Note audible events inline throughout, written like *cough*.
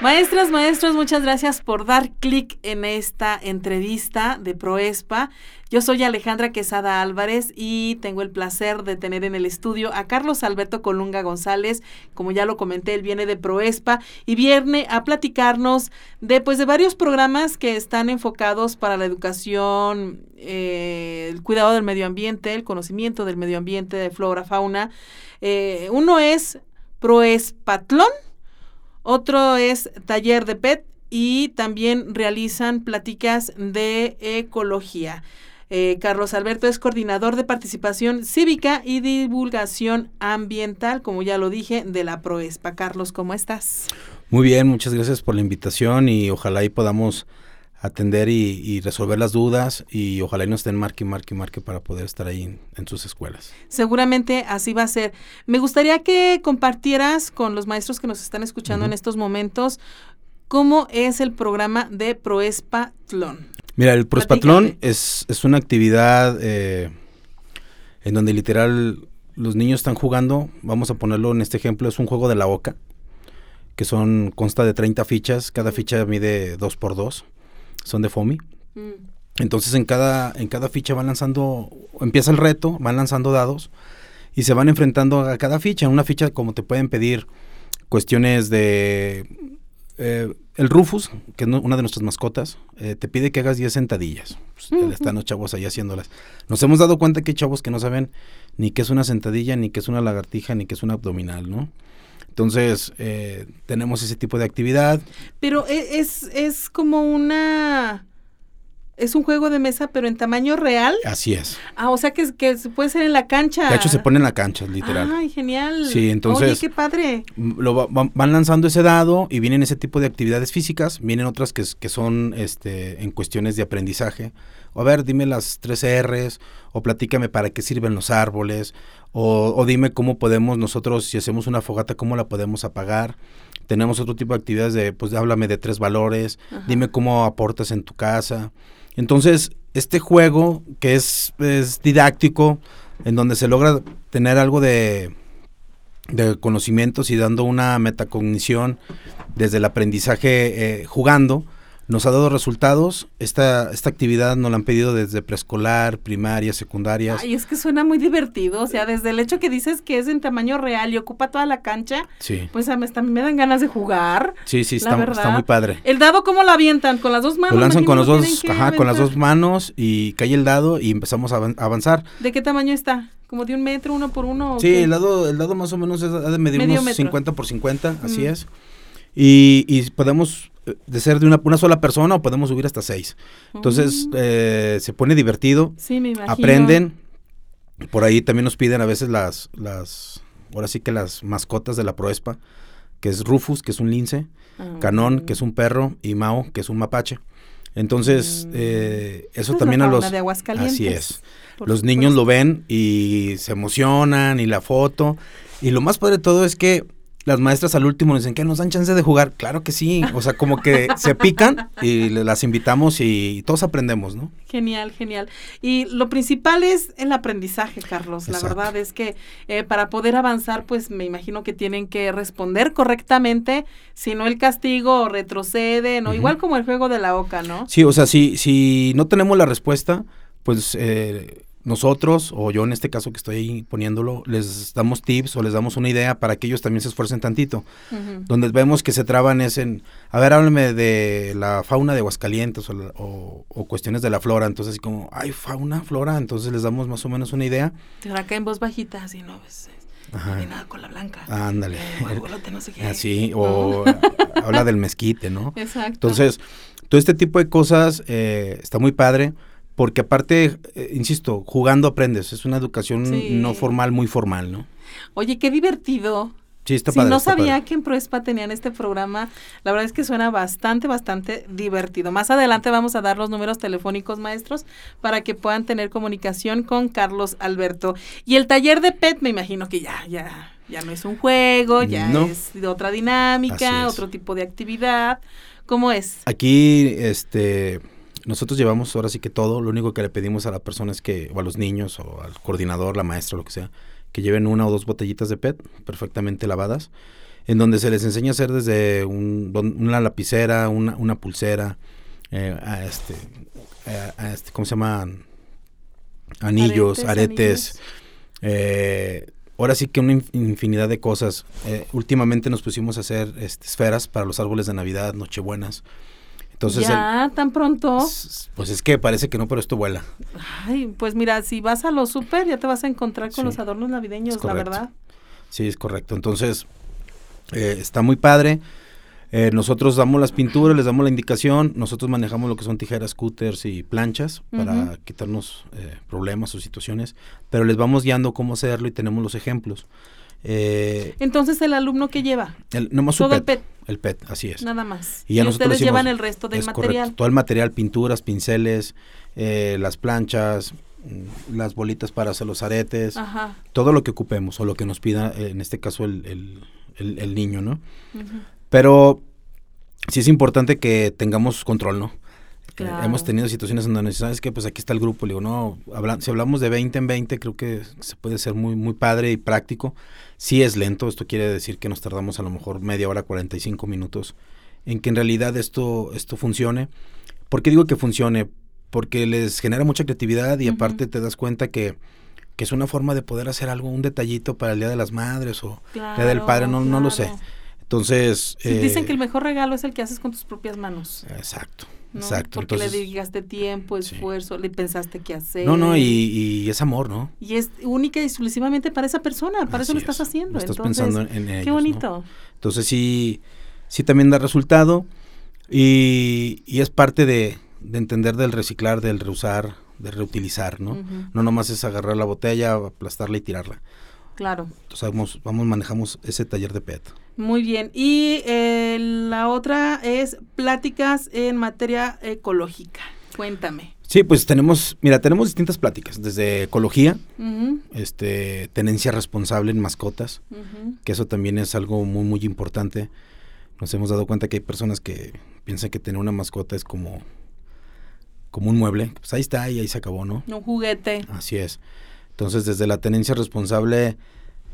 Maestras, maestros, muchas gracias por dar clic en esta entrevista de Proespa. Yo soy Alejandra Quesada Álvarez y tengo el placer de tener en el estudio a Carlos Alberto Colunga González. Como ya lo comenté, él viene de Proespa y viene a platicarnos de, pues, de varios programas que están enfocados para la educación, eh, el cuidado del medio ambiente, el conocimiento del medio ambiente, de flora, fauna. Eh, uno es Proespatlón otro es taller de PET y también realizan pláticas de ecología. Eh, Carlos Alberto es coordinador de participación cívica y divulgación ambiental, como ya lo dije, de la Proespa. Carlos, ¿cómo estás? Muy bien, muchas gracias por la invitación y ojalá ahí podamos atender y, resolver las dudas y ojalá y no estén marque, marque, marque para poder estar ahí en, sus escuelas. Seguramente así va a ser. Me gustaría que compartieras con los maestros que nos están escuchando en estos momentos cómo es el programa de Proespatlón. Mira, el Proespatlón es, es una actividad eh, en donde literal los niños están jugando, vamos a ponerlo en este ejemplo, es un juego de la oca, que son consta de 30 fichas, cada ficha mide 2 por 2 son de FOMI. Mm. Entonces en cada, en cada ficha van lanzando, empieza el reto, van lanzando dados y se van enfrentando a cada ficha. En una ficha como te pueden pedir cuestiones de... Eh, el Rufus, que es una de nuestras mascotas, eh, te pide que hagas 10 sentadillas. Pues, están los chavos ahí haciéndolas. Nos hemos dado cuenta que hay chavos que no saben ni qué es una sentadilla, ni qué es una lagartija, ni qué es una abdominal, ¿no? Entonces, eh, tenemos ese tipo de actividad. Pero e, es, es como una... Es un juego de mesa, pero en tamaño real. Así es. Ah, o sea que, que puede ser en la cancha. De hecho, se pone en la cancha, literal. Ay, genial. Sí, entonces. Oye, qué padre. Lo van lanzando ese dado y vienen ese tipo de actividades físicas. Vienen otras que, que son este, en cuestiones de aprendizaje. O a ver, dime las tres R's, o platícame para qué sirven los árboles, o, dime cómo podemos nosotros, si hacemos una fogata, cómo la podemos apagar. Tenemos otro tipo de actividades de, pues háblame de tres valores, dime cómo aportas en tu casa. Entonces, este juego que es, es didáctico, en donde se logra tener algo de, de conocimientos y dando una metacognición desde el aprendizaje eh, jugando, nos ha dado resultados. Esta, esta actividad nos la han pedido desde preescolar, primaria, secundaria. Ay, es que suena muy divertido. O sea, desde el hecho que dices que es en tamaño real y ocupa toda la cancha, sí. pues a mí me dan ganas de jugar. Sí, sí, está, está, muy padre. ¿El dado cómo lo avientan? ¿Con las dos manos? Lo lanzan con, los dos, ajá, con las dos manos y cae el dado y empezamos a avanzar. ¿De qué tamaño está? ¿Como de un metro, uno por uno? Sí, el dado, el dado más o menos es, ha de medir unos 50 por 50, así es. Y, y podemos de ser de una, una sola persona o podemos subir hasta seis. Entonces eh, se pone divertido, sí, me imagino. aprenden. Por ahí también nos piden a veces las, las, ahora sí que las mascotas de la Proespa, que es Rufus, que es un lince, ah, Canón, que es un perro, y Mao, que es un mapache. Entonces, mm. eh, eso también a los... así es. Los niños lo ven y se emocionan y la foto. Y lo más padre de todo es que las maestras al último nos dicen que nos dan chance de jugar. Claro que sí, o sea, como que *laughs* se pican y las invitamos y todos aprendemos, ¿no? Genial, genial. Y lo principal es el aprendizaje, Carlos. La verdad es que eh, para poder avanzar, pues me imagino que tienen que responder correctamente, si no el castigo retrocede, ¿no? Igual como el juego de la oca, ¿no? Sí, o sea, si, si no tenemos la respuesta, pues... Eh, nosotros, o yo en este caso que estoy ahí poniéndolo, les damos tips o les damos una idea para que ellos también se esfuercen tantito. Donde vemos que se traban es en, a ver, háblame de la fauna de Aguascalientes o, o, cuestiones de la flora. Entonces, así como, hay fauna, flora, entonces les damos más o menos una idea. Te acá en voz bajita, así, ¿no? Pues, Ajá. nada con la blanca. Ándale. Eh, no sé qué. *laughs* Así, o habla del mezquite, ¿no? *laughs* Exacto. Entonces, todo este tipo de cosas eh, está muy padre porque aparte, eh, insisto, jugando aprendes, es una educación no formal, muy formal, ¿no? Oye, qué divertido. Sí, está si no sabía que en Proespa tenían este programa, la verdad es que suena bastante, bastante divertido. Más adelante vamos a dar los números telefónicos, maestros, para que puedan tener comunicación con Carlos Alberto. Y el taller de PET, me imagino que ya, ya, ya no es un juego, ya es de otra dinámica, otro tipo de actividad. ¿Cómo es? Aquí, este nosotros llevamos ahora sí que todo, lo único que le pedimos a la persona es que, o a los niños, o al coordinador, la maestra, lo que sea, que lleven una o dos botellitas de PET perfectamente lavadas, en donde se les enseña a hacer desde una lapicera, una, una pulsera, eh, a este, a, este, ¿cómo se llaman? Anillos, aretes. Eh, ahora sí que una infinidad de cosas. Eh, últimamente nos pusimos a hacer este, esferas para los árboles de Navidad, Nochebuenas. Entonces, ya, tan pronto. Pues es que parece que no, pero esto vuela. Ay, pues mira, si vas a los super ya te vas a encontrar con los adornos navideños, la verdad. Sí, es correcto. Entonces, eh, está muy padre. Eh, nosotros damos las pinturas, les damos la indicación, nosotros manejamos lo que son tijeras, scooters y planchas para quitarnos eh, problemas o situaciones, pero les vamos guiando cómo hacerlo y tenemos los ejemplos. Eh, Entonces, ¿el alumno que lleva? El, Todo el PET. El PET, así es. Nada más. Y, ustedes llevan el resto del material. todo el material, pinturas, pinceles, eh, las planchas, mm, las bolitas para hacer los aretes, todo lo que ocupemos o lo que nos pida, eh, en este caso, el, el, niño, ¿no? Pero sí es importante que tengamos control, ¿no? Hemos tenido situaciones en donde sabes que pues aquí está el grupo, le digo, no, si hablamos de 20 en 20, creo que se puede ser muy, muy padre y práctico. Sí es lento, esto quiere decir que nos tardamos a lo mejor media hora, 45 minutos en que en realidad esto, esto funcione. ¿Por qué digo que funcione? Porque les genera mucha creatividad y aparte te das cuenta que, que, es una forma de poder hacer algo, un detallito para el Día de las Madres o el Día del Padre, no, no lo sé. Entonces... dicen que el mejor regalo es el que haces con tus propias manos. Exacto. Exacto. Porque le dedicaste tiempo, esfuerzo, le pensaste qué hacer. No, no, y, es amor, ¿no? Y es única y exclusivamente para esa persona, para eso lo estás haciendo. estás pensando en, ellos, Qué bonito. Entonces sí, sí también da resultado y, es parte de, entender del reciclar, del reusar, de reutilizar, ¿no? No nomás es agarrar la botella, aplastarla y tirarla. Claro. Entonces vamos, vamos manejamos ese taller de PET. Muy bien. Y eh, la otra es pláticas en materia ecológica. Cuéntame. Sí, pues tenemos, mira, tenemos distintas pláticas, desde ecología, este, tenencia responsable en mascotas, que eso también es algo muy, muy importante. Nos hemos dado cuenta que hay personas que piensan que tener una mascota es como, como un mueble. Pues ahí está y ahí se acabó, ¿no? Un juguete. Así es. Entonces, desde la tenencia responsable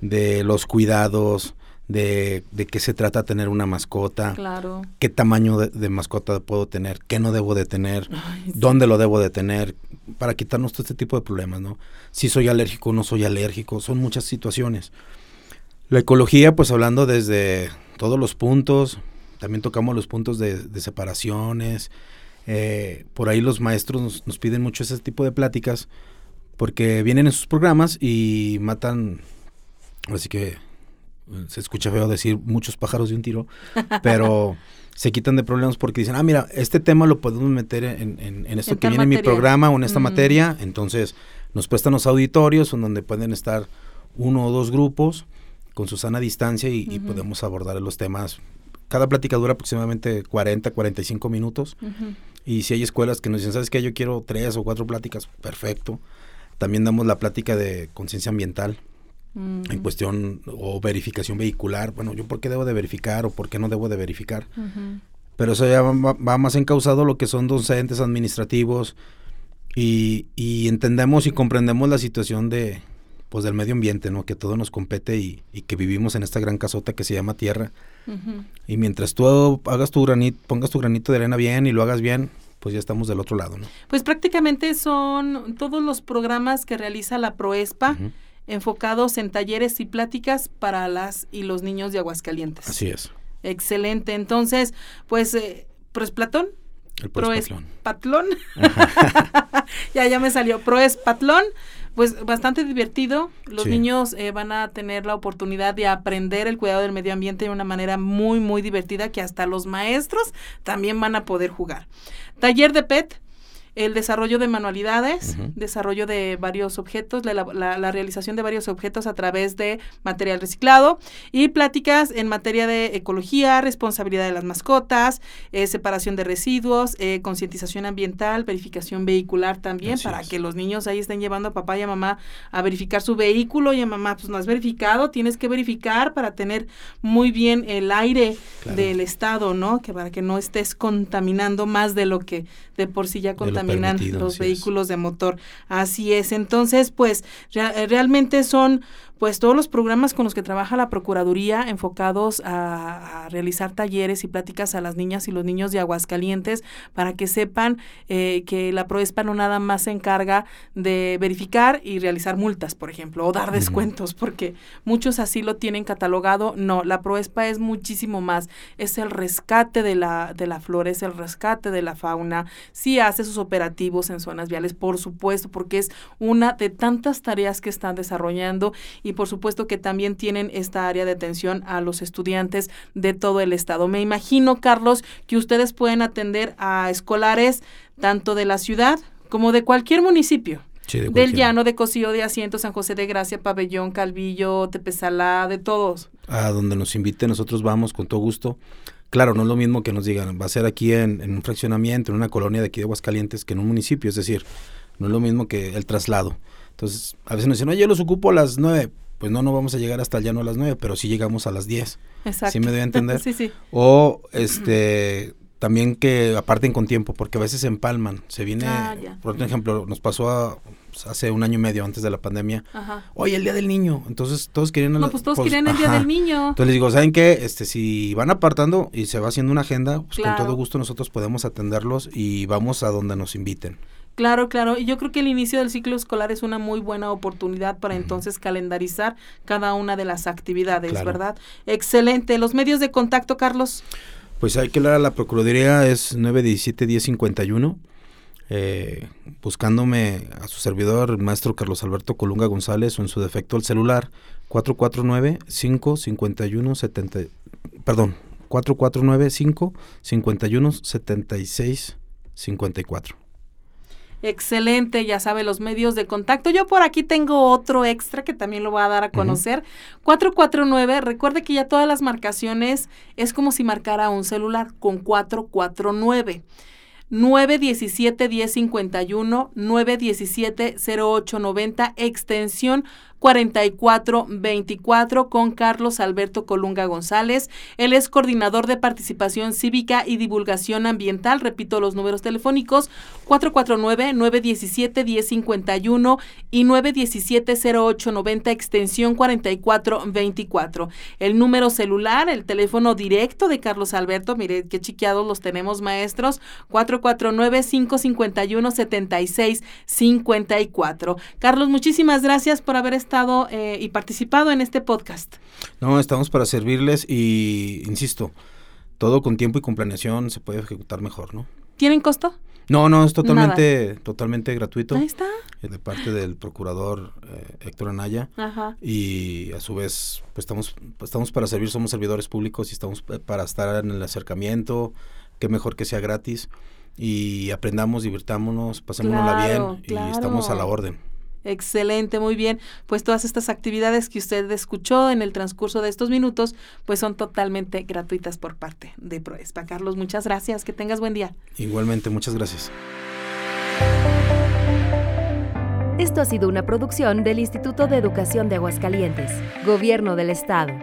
de los cuidados, de, de qué se trata tener una mascota, claro. qué tamaño de, mascota puedo tener, qué no debo de tener, dónde lo debo de tener, para quitarnos todo este tipo de problemas, ¿no? Si soy alérgico o no soy alérgico, son muchas situaciones. La ecología, pues hablando desde todos los puntos, también tocamos los puntos de, separaciones, eh, por ahí los maestros nos, nos piden mucho ese tipo de pláticas, porque vienen en sus programas y matan, así que se escucha feo decir muchos pájaros de un tiro, pero *laughs* se quitan de problemas porque dicen, ah, mira, este tema lo podemos meter en, en, esto que viene en mi programa o en esta materia, entonces nos prestan los auditorios en donde pueden estar uno o dos grupos con su sana distancia y, podemos abordar los temas. Cada plática dura aproximadamente 40, 45 minutos. Y si hay escuelas que nos dicen, ¿sabes qué? Yo quiero tres o cuatro pláticas, perfecto. También damos la plática de conciencia ambiental en cuestión o verificación vehicular. Bueno, yo por qué debo de verificar o por qué no debo de verificar. Pero eso ya va, más encausado lo que son docentes administrativos y, y, entendemos y comprendemos la situación de pues del medio ambiente, ¿no? Que todo nos compete y, y que vivimos en esta gran casota que se llama tierra. Y mientras tú hagas tu granito, pongas tu granito de arena bien y lo hagas bien, pues ya estamos del otro lado, ¿no? Pues prácticamente son todos los programas que realiza la Proespa enfocados en talleres y pláticas para las y los niños de Aguascalientes. Así es. Excelente. Entonces, pues, eh, Proesplatón. El Proespatlón. Patlón. *laughs* ya, ya me salió. Proespatlón pues bastante divertido. Los niños eh, van a tener la oportunidad de aprender el cuidado del medio ambiente de una manera muy, muy divertida que hasta los maestros también van a poder jugar. Taller de PET. El desarrollo de manualidades, desarrollo de varios objetos, la, la, realización de varios objetos a través de material reciclado y pláticas en materia de ecología, responsabilidad de las mascotas, eh, separación de residuos, eh, concientización ambiental, verificación vehicular también, para que los niños ahí estén llevando a papá y a mamá a verificar su vehículo y a mamá, pues no has verificado, tienes que verificar para tener muy bien el aire del estado, ¿no? Que para que no estés contaminando más de lo que de por sí ya contaminan los vehículos de motor. Así es. Entonces, pues realmente son pues todos los programas con los que trabaja la Procuraduría enfocados a, realizar talleres y pláticas a las niñas y los niños de Aguascalientes para que sepan eh, que la Proespa no nada más se encarga de verificar y realizar multas, por ejemplo, o dar descuentos, porque muchos así lo tienen catalogado. No, la Proespa es muchísimo más. Es el rescate de la, de la flora, es el rescate de la fauna. Sí hace sus operativos en zonas viales, por supuesto, porque es una de tantas tareas que están desarrollando y por supuesto que también tienen esta área de atención a los estudiantes de todo el estado. Me imagino, Carlos, que ustedes pueden atender a escolares tanto de la ciudad como de cualquier municipio. del llano de Cocío de Asiento, San José de Gracia, Pabellón, Calvillo, Tepezalá, de todos. A donde nos invite, nosotros vamos con todo gusto. Claro, no es lo mismo que nos digan, va a ser aquí en, en, un fraccionamiento, en una colonia de aquí de Aguascalientes, que en un municipio, es decir, no es lo mismo que el traslado. Entonces, a veces nos dicen, oye, yo los ocupo a las nueve. Pues no, no vamos a llegar hasta el llano a las nueve, pero sí llegamos a las diez. Exacto. ¿Sí me doy a entender? *laughs* sí, sí. O, este, también que aparten con tiempo, porque a veces se empalman. Se viene, ah, por ejemplo, nos pasó pues, hace un año y medio antes de la pandemia. Ajá. Oye, el día del niño. Entonces todos querían. No, pues todos pues, querían el día del niño. Entonces les digo, ¿saben qué? Este, si van apartando y se va haciendo una agenda, pues con todo gusto nosotros podemos atenderlos y vamos a donde nos inviten. Claro, claro. Y yo creo que el inicio del ciclo escolar es una muy buena oportunidad para entonces calendarizar cada una de las actividades, ¿verdad? Excelente. Los medios de contacto, Carlos. Pues hay que hablar a la Procuraduría, es 917-1051. Eh, buscándome a su servidor, el maestro Carlos Alberto Colunga González, o en su defecto el celular, 449-551-70, perdón, 449-551-76-54. Excelente, ya sabe los medios de contacto. Yo por aquí tengo otro extra que también lo voy a dar a conocer. 449, recuerde que ya todas las marcaciones es como si marcara un celular con 449. 917 1051, 917 0890, extensión 4424 con Carlos Alberto Colunga González. Él es coordinador de participación cívica y divulgación ambiental. Repito los números telefónicos 449-917-1051 y 917-0890 extensión 4424. El número celular, el teléfono directo de Carlos Alberto, mire qué chiqueados los tenemos maestros, 449-551-7654. Carlos, muchísimas gracias por haber estado eh, y participado en este podcast. No, estamos para servirles y, insisto, todo con tiempo y con planeación se puede ejecutar mejor, ¿no? ¿Tienen costo? No, no, es totalmente, totalmente gratuito. Ahí está. Eh, de parte del procurador eh, Héctor Anaya. Ajá. Y a su vez, pues estamos, pues estamos para servir, somos servidores públicos y estamos para estar en el acercamiento. Qué mejor que sea gratis. Y aprendamos, divirtámonos, pasémonosla bien y estamos a la orden. Excelente, muy bien. Pues todas estas actividades que usted escuchó en el transcurso de estos minutos, pues son totalmente gratuitas por parte de Proespa. Carlos, muchas gracias. Que tengas buen día. Igualmente, muchas gracias. Esto ha sido una producción del Instituto de Educación de Aguascalientes, Gobierno del Estado.